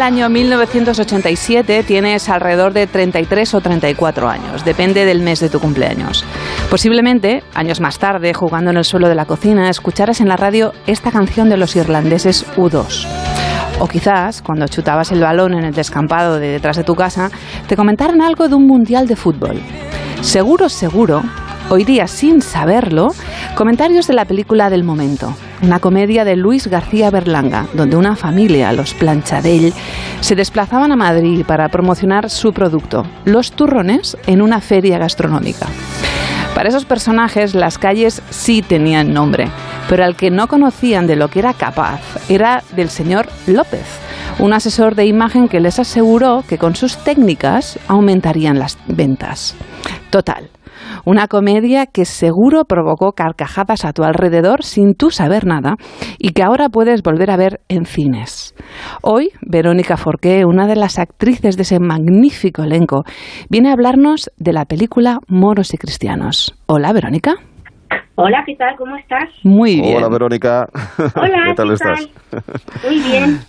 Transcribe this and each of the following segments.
el año 1987 tienes alrededor de 33 o 34 años, depende del mes de tu cumpleaños. Posiblemente, años más tarde, jugando en el suelo de la cocina, escucharas en la radio esta canción de los irlandeses U2. O quizás, cuando chutabas el balón en el descampado de detrás de tu casa, te comentaran algo de un mundial de fútbol. Seguro, seguro, día sin saberlo, comentarios de la película del momento, una comedia de Luis García Berlanga, donde una familia, los Planchadell, se desplazaban a Madrid para promocionar su producto, los turrones, en una feria gastronómica. Para esos personajes las calles sí tenían nombre, pero al que no conocían de lo que era capaz era del señor López, un asesor de imagen que les aseguró que con sus técnicas aumentarían las ventas. Total, una comedia que seguro provocó carcajadas a tu alrededor sin tú saber nada y que ahora puedes volver a ver en cines. Hoy, Verónica Forqué, una de las actrices de ese magnífico elenco, viene a hablarnos de la película Moros y Cristianos. Hola, Verónica. Hola, ¿qué tal? ¿Cómo estás? Muy bien. Hola, Verónica. Hola, ¿qué tal estás? Muy bien.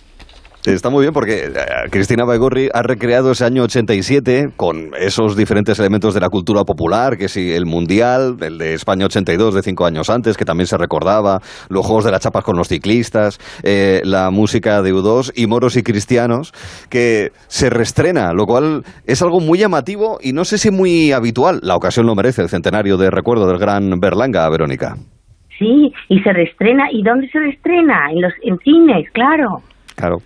Está muy bien porque eh, Cristina Baigorri ha recreado ese año 87 con esos diferentes elementos de la cultura popular, que si el Mundial, el de España 82 de cinco años antes, que también se recordaba, los Juegos de las Chapas con los ciclistas, eh, la música de U2 y Moros y Cristianos, que se restrena, lo cual es algo muy llamativo y no sé si muy habitual. La ocasión lo merece, el centenario de recuerdo del gran Berlanga, Verónica. Sí, y se reestrena. ¿Y dónde se reestrena? En los en cines, claro. Claro.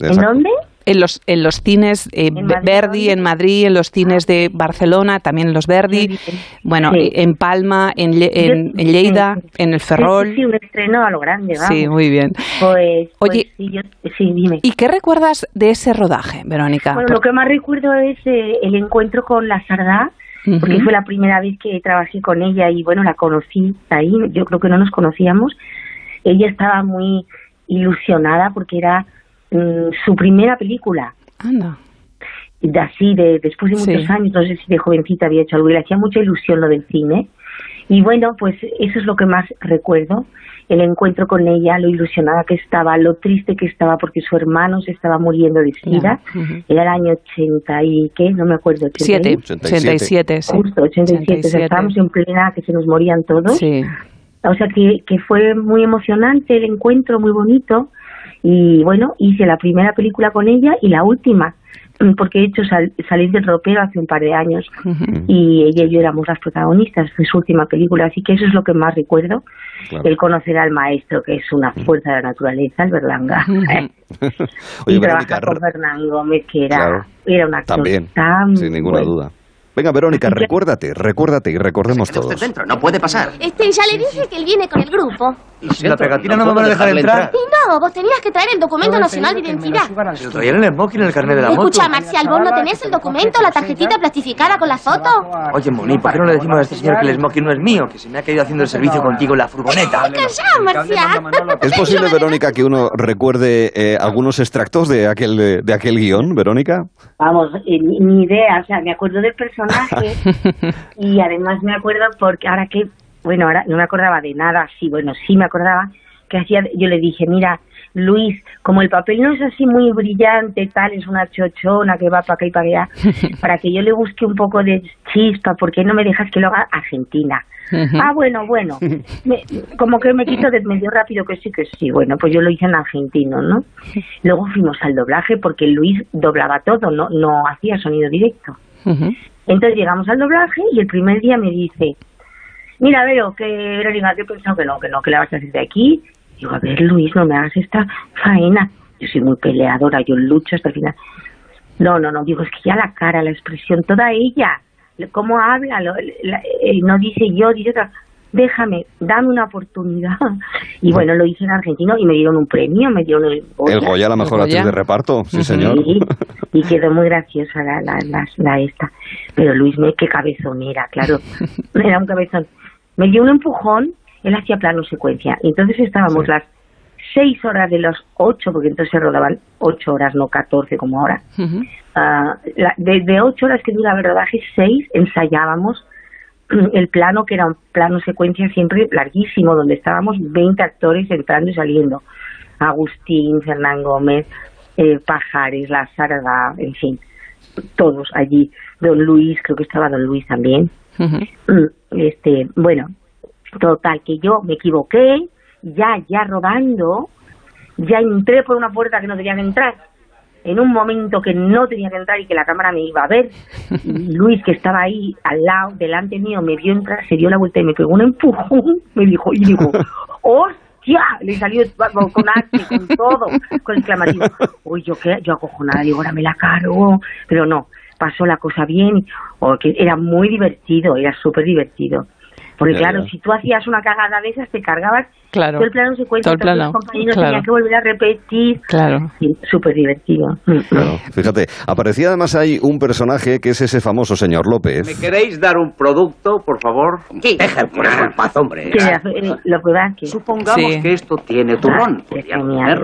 ¿En dónde? En los, en los cines eh, Verdi en Madrid, en los cines de Barcelona, también en los Verdi, bueno, en Palma, en, en, Lleida, en el Ferrol. Sí, un estreno a lo grande, vamos. Sí, muy bien. Pues, pues Oye, sí, dime. ¿y qué recuerdas de ese rodaje, Verónica? Bueno, lo que más recuerdo es eh, el encuentro con la Sardá, porque fue la primera vez que trabajé con ella y bueno, la conocí ahí, yo creo que no nos conocíamos. Ella estaba muy ilusionada porque era Mm, su primera película. Anda. De así, de, después de muchos años, no sé si de jovencita había hecho algo, y le hacía mucha ilusión lo del cine. Y bueno, pues eso es lo que más recuerdo, el encuentro con ella, lo ilusionada que estaba, lo triste que estaba porque su hermano se estaba muriendo de sida. Era el año 80 y qué, no me acuerdo. 87, 87, sí. Justo, 87, estábamos en plena que se nos morían todos. Sí. O sea que, que fue muy emocionante el encuentro, muy bonito y bueno, hice la primera película con ella y la última, porque he hecho salir del ropero hace un par de años y ella y yo éramos las protagonistas de su última película, así que eso es lo que más recuerdo, el conocer al maestro, que es una fuerza de la naturaleza, el Berlanga. y trabajar con Fernán Gómez, que era, era un actor también, tan sin ninguna duda. Venga, Verónica, recuérdate, recuérdate y recordemos todo. dentro, no puede pasar. Este, ya le dije que él viene con el grupo. ¿Y si la pegatina no, me van a dejar entrar? Y no, vos tenías que traer el documento nacional de identidad. Pero traían el smoking en el carnet de la moto. Escucha, Marcial, ¿vos no tenés el documento, la tarjetita plastificada con la foto? Oye, Moni, ¿por qué no le decimos a este señor que el smoking no es mío? Que se me ha caído haciendo el servicio contigo en la furgoneta. ¡Calla, Marcial! ¿Es posible, Verónica, que uno recuerde eh, algunos extractos de aquel, de aquel guion, Verónica? Vamos, eh, ni idea, o sea, me acuerdo del personaje y además me acuerdo porque ahora que, bueno, ahora no me acordaba de nada, sí, bueno, sí me acordaba que hacía, yo le dije, mira, Luis, como el papel no es así muy brillante, tal, es una chochona que va para acá y para allá, para que yo le busque un poco de chispa, ¿por qué no me dejas que lo haga Argentina? Ah, bueno, bueno, como que me quito de medio rápido que sí, que sí, bueno, pues yo lo hice en argentino, ¿no? Luego fuimos al doblaje porque Luis doblaba todo, no, no hacía sonido directo. Entonces llegamos al doblaje y el primer día me dice, mira, veo que Verónica, yo he pensado que no, que no, que la vas a hacer de aquí. Digo, a ver, Luis, no me hagas esta faena. Yo soy muy peleadora, yo lucho hasta el final. No, no, no, digo, es que ya la cara, la expresión, toda ella, cómo habla, lo, eh, no dice yo, dice otra déjame, dame una oportunidad. Y bueno, lo hice en argentino y me dieron un premio, me dieron el Goya. El Goya, la mejor actriz de reparto, sí, señor. y quedó muy graciosa la, la, la, esta. Pero Luis, me, qué cabezón era, claro, era un cabezón. Me dio un empujón, él hacía plano secuencia. Y entonces estábamos las seis horas de los ocho, porque entonces se rodaban ocho horas, no catorce como ahora. Ah, de, ocho horas que dura el rodaje, seis ensayábamos el plano, que era un plano secuencia siempre larguísimo, donde estábamos 20 actores entrando y saliendo. Agustín, Fernán Gómez, eh, Pajares, La Sarda, en fin, todos allí. Don Luis, creo que estaba Don Luis también. Ujú. Mm, Este, bueno, total, que yo me equivoqué, ya, ya rodando, ya entré por una puerta que no tenía que entrar, en un momento que no tenía que entrar y que la cámara me iba a ver. Y Luis, que estaba ahí al lado, delante mío, me vio entrar, se dio la vuelta y me pegó un empujón, me dijo, y dijo, ¡hostia! Le salió con arte, con todo, con exclamativo. Uy, yo qué, yo acojonada, digo, ahora me la cargo, pero no, pasó la cosa bien, o que era muy divertido, era súper divertido. Porque Ya, claro, ya. si tú hacías una cagada de esas, te cargabas Claro. todo el plano secuencia, Todo el los compañeros claro. tenían que volver a repetir. Claro. Sí, súper divertido. Mm, Claro, fíjate, aparecía además ahí un personaje que es ese famoso señor López. ¿Me queréis dar un producto, por favor? Deja de ponerlo en paz, hombre. Lo que va que Supongamos Sí. que esto tiene turrón. Ah,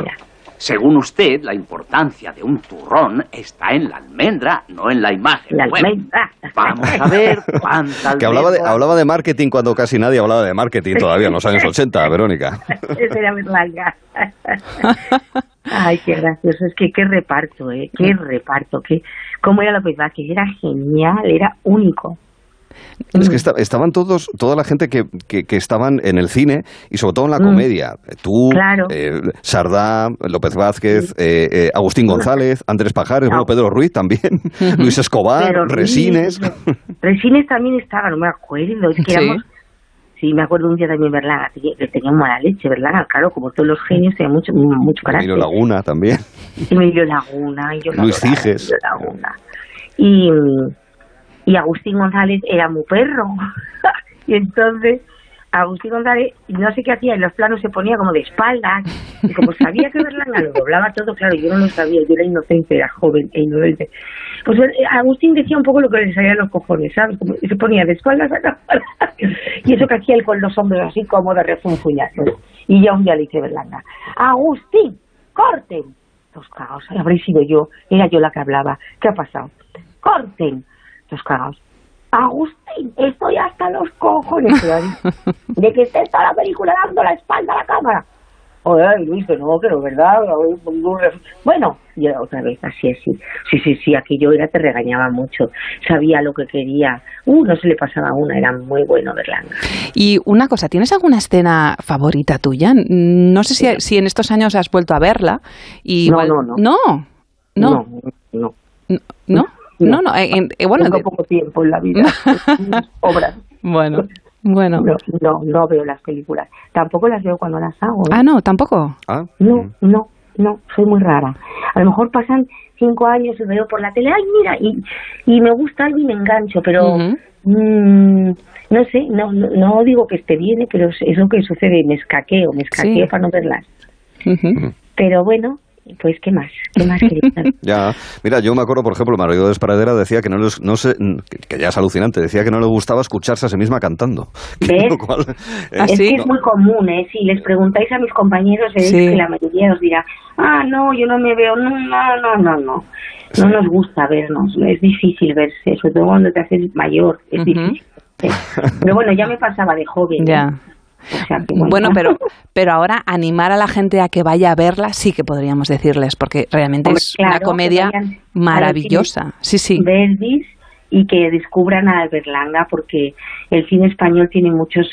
Según usted, la importancia de un turrón está en la almendra, no en la imagen. La Bueno, almendra. vamos a ver cuánta Que hablaba de, hablaba de marketing cuando casi nadie hablaba de marketing todavía en los años 80, Verónica. Esa era Berlanga. Ay, qué gracioso. Es que qué reparto, ¿eh? Qué reparto. Qué... ¿Cómo era López Vázquez? Era genial, era único. Es que esta- estaban todos, toda la gente que, que, que estaban en el cine y sobre todo en la Mm. comedia. Tú, Claro. eh, Sardá, López Vázquez, eh, eh, Agustín González, Andrés Pajares, No. bueno, Pedro Ruiz también, Luis Escobar, Pero Resines. Resines también estaba, no me acuerdo. Es que Sí. éramos... Sí, me acuerdo un día también Berlanga, que que tenía mala leche, Berlanga, claro, como todos los genios, tenía mucho, mucho carácter. Emilio Laguna también. Emilio Laguna, y yo Luis Ciges. Emilio Laguna. Y, y Agustín González era muy perro. y entonces Agustín González, no sé qué hacía, en los planos se ponía como de espaldas. Y como sabía que Berlanga lo doblaba todo, claro, yo no lo sabía, yo era inocente, era joven e inocente. Pues eh, Agustín decía un poco lo que le salía de los cojones, ¿sabes? Como- se ponía de espaldas a cámara. Y eso que hacía él con los hombros así como de. Y ya un día le dice Berlanga, Agustín, corten. Los cagados, habréis sido yo, era yo la que hablaba. ¿Qué ha pasado? Corten. Agustín, estoy hasta los cojones de que estés toda la película dando la espalda a la cámara. Oye, Luis, que no, que no, ¿verdad? Bueno, y otra vez, así, así. Sí, sí, sí, aquello era, te regañaba mucho. Sabía lo que quería. Uh, no se le pasaba una, era muy bueno Berlanga. Y una cosa, ¿tienes alguna escena favorita tuya? No sé si, si en estos años has vuelto a verla. Y No, igual- no, no. No, no, no. no. no, no, no, no, eh, eh, bueno, Tengo de- poco tiempo en la vida. Obras. bueno, bueno. No, no, no veo las películas. Tampoco las veo cuando las hago. ¿eh? Ah, no, tampoco. Ah, No, no, no, soy muy rara. A lo mejor pasan cinco años y veo por la tele, ay, mira, y, y me gusta algo y me engancho, pero mm, no sé, no, no, no digo que esté bien, ¿eh? pero es, lo que sucede, me escaqueo, me escaqueo Sí. para no verlas. Ujú. Pero bueno, pues ¿qué más? ¿Qué más? Ya, mira, yo me acuerdo, por ejemplo, Margarito de Esparadera decía que no, les- no sé, que, ya es alucinante, decía que no le gustaba escucharse a sí misma cantando. ¿Ves? Lo cual, eh, ¿Ah, es sí? que es muy común, ¿eh? Si les preguntáis a mis compañeros, veréis Sí. que la mayoría os dirá, ah, no, yo no me veo, no, no, no, no, no. No nos gusta vernos, es difícil verse, sobre todo cuando te haces mayor, es difícil. Pero bueno, ya me pasaba de joven. ¿eh? Ya. O sea que Bueno, pero, pero ahora animar a la gente a que vaya a verla sí que podríamos decirles, porque realmente Hombre, es claro, una comedia maravillosa. Sí, sí. Verdis y que descubran a Berlanga porque el cine español tiene muchos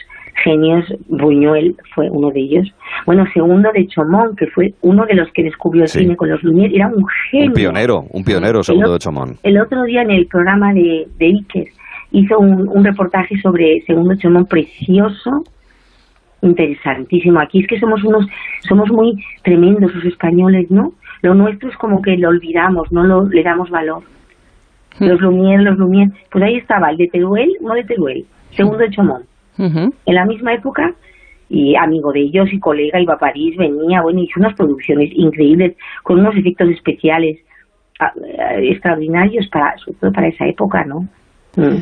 genios. Buñuel fue uno de ellos. Bueno, segundo de Chomón, que fue uno de los que descubrió el Sí. cine con los Lumière, era un genio. un pionero, un pionero, segundo El de Chomón. El otro día en el programa de, de Iker hizo un, un reportaje sobre Segundo Chomón precioso, interesantísimo. Aquí es que somos unos, somos muy tremendos los españoles, ¿no? Lo nuestro es como que lo olvidamos, no lo, le damos valor. Los Lumière, los Lumière, pues ahí estaba el de Teruel, no de Teruel, Segundo de Chomón. En la misma época, y amigo de ellos y colega, iba a París, venía, bueno, hizo unas producciones increíbles, con unos efectos especiales ah, eh, extraordinarios, para, sobre todo para esa época, ¿no? Mm.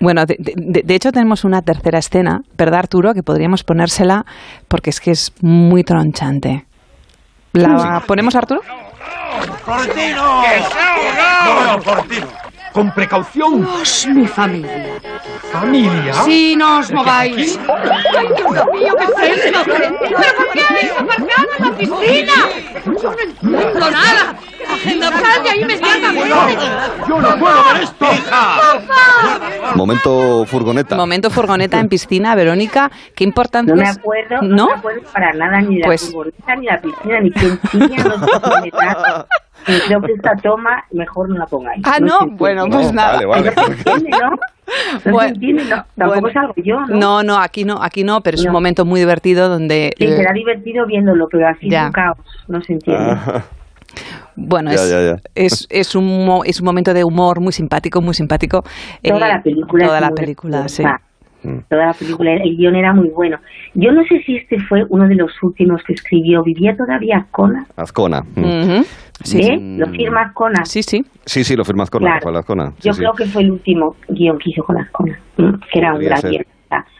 Bueno, de, de- de hecho tenemos una tercera escena, ¿verdad, Arturo? Que podríamos ponérsela porque es que es muy tronchante. ¿La ponemos, Arturo? ¡Portino! ¡No, no, Portino! Con precaución. mi familia. Familia. Sí, no os mováis. ¡Ay, Dios mío, qué es esto! ¿Pero por qué habéis aparcado en la piscina? Yo no entiendo nada. ¡Sal de ahí inmediatamente! ¡Yo no puedo ver esto! Momento furgoneta. Momento furgoneta en piscina, Verónica. ¿Qué importancia No me es- acuerdo, ¿No? no, me acuerdo para nada ni de Pues- la furgoneta, ni la piscina, ni quién chilla, no sé me Creo que esta toma mejor no la pongáis. Ah, no, entiende. bueno, pues No, nada. vale, vale. No se entiende, ¿no? No Bueno, entiende, no. Tampoco bueno. salgo yo, ¿no? No, no, aquí no, aquí no, pero es un No. momento muy divertido donde... Sí, eh, será divertido viéndolo, pero así Ya. es un caos, no se entiende. Ah, Bueno, Ya, es, ya, ya. Es, es, un, mo- es un momento de humor muy simpático, muy simpático. Toda Eh, la película Toda la muy película, sí. graciosa. Toda la película, el guion era muy bueno. Yo no sé si este fue uno de los últimos que escribió. ¿Vivía todavía Azcona? Azcona. Mm. Ujú. Sí, ¿Eh? sí. ¿Lo firma Azcona? Sí, sí. Sí, sí, lo firma Azcona, Claro. Azcona. Sí, Yo sí. creo que fue el último guion que hizo con Azcona, mm, que era un gran ser.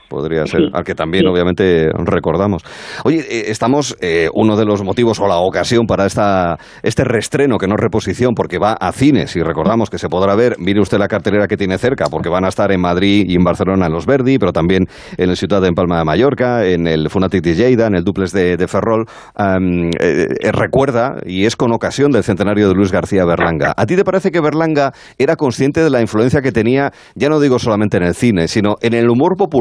Podría ser, Sí, al que también sí. obviamente recordamos. Oye, eh, estamos, eh, uno de los motivos o la ocasión para esta, este restreno, que no es reposición, porque va a cines y recordamos que se podrá ver, mire usted la cartelera que tiene cerca, porque van a estar en Madrid y en Barcelona en los Verdi, pero también en el Ciudad de en Palma de Mallorca, en el Funatic de Lleida, en el Duplex de, de Ferrol. Eh, eh, recuerda, y es con ocasión del centenario de Luis García Berlanga. ¿A ti te parece que Berlanga era consciente de la influencia que tenía, ya no digo solamente en el cine, sino en el humor popular?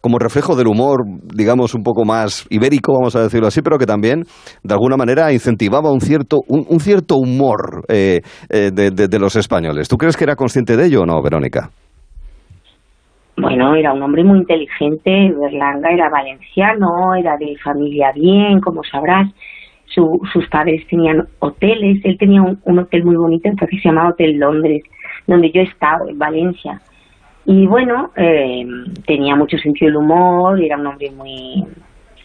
Como reflejo del humor, digamos, un poco más ibérico, vamos a decirlo así, pero que también, de alguna manera, incentivaba un cierto, un, cierto humor eh, eh, de, los españoles. ¿Tú crees que era consciente de ello o no, Verónica? Bueno, era un hombre muy inteligente, Berlanga era valenciano, era de familia bien, como sabrás. Su- sus padres tenían hoteles, él tenía un, un hotel muy bonito, entonces se llamaba Hotel Londres, donde yo he estado, en Valencia. Y bueno, eh, tenía mucho sentido del humor, era un hombre muy,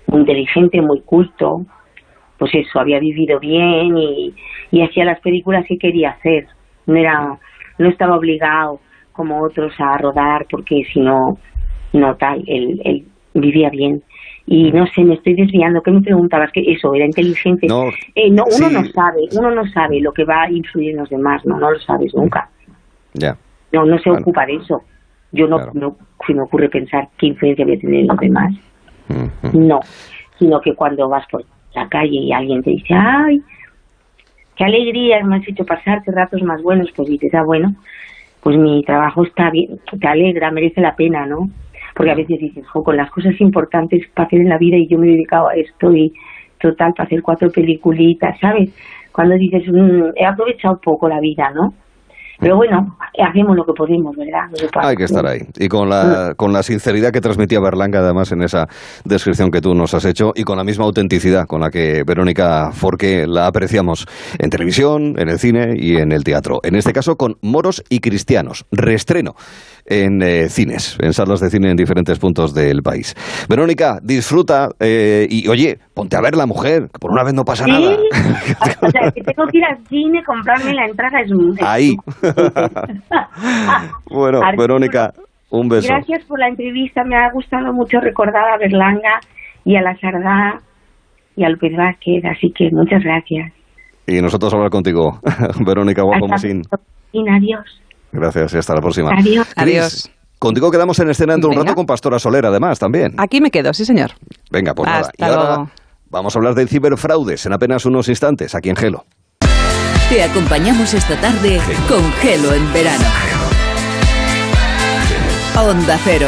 muy inteligente, muy culto, pues eso, había vivido bien y, y hacía las películas que quería hacer. No era, no estaba obligado como otros a rodar porque si no, no tal, él, él vivía bien. Y no sé, me estoy desviando. ¿Qué me preguntabas? Que eso, era inteligente. No, Eh, no uno sí. no sabe, uno no sabe lo que va a influir en los demás, no, no lo sabes nunca. Ya. No, no se ocupa de eso. Yo no, Claro. no se me ocurre pensar qué influencia voy a tener en los demás. No, sino que cuando vas por la calle y alguien te dice, ay, qué alegría me has hecho pasar, qué ratos más buenos, pues dices, ah, bueno, pues mi trabajo está bien, te alegra, merece la pena, ¿no? Porque a veces dices, jo, con las cosas importantes para hacer en la vida y yo me he dedicado a esto y total para hacer cuatro peliculitas, ¿sabes? Cuando dices, "Mm, he aprovechado poco la vida, ¿no? Pero bueno, hacemos lo que podemos, ¿verdad? Hay que estar ahí. Y con la, con la sinceridad que transmitía Berlanga, además, en esa descripción que tú nos has hecho, y con la misma autenticidad con la que Verónica Forqué la apreciamos en televisión, en el cine y en el teatro. En este caso, con Moros y Cristianos. Reestreno en eh, cines, en salas de cine en diferentes puntos del país. Verónica, disfruta eh, y, oye, ponte a ver la mujer, que por una vez no pasa Sí, nada. o sea, que tengo que ir al cine, comprarme la entrada. Es un- es Ahí. bueno, Arturo, Verónica, un beso. Gracias por la entrevista, me ha gustado mucho recordar a Berlanga y a la Sardá y a López Vázquez, así que muchas gracias. Y nosotros hablar contigo, Verónica Guapo Hasta Mosín. pronto, adiós. Gracias y hasta la próxima. Adiós. Cris, Adiós. Contigo quedamos en escena dentro de un rato con Pastora Soler, además, también. Aquí me quedo, sí, señor. Venga, pues nada. Hasta Y ahora luego. vamos a hablar de ciberfraudes en apenas unos instantes, aquí en Gelo. Te acompañamos esta tarde con Gelo en verano. Onda Cero,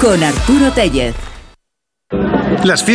con Arturo Tellez. Las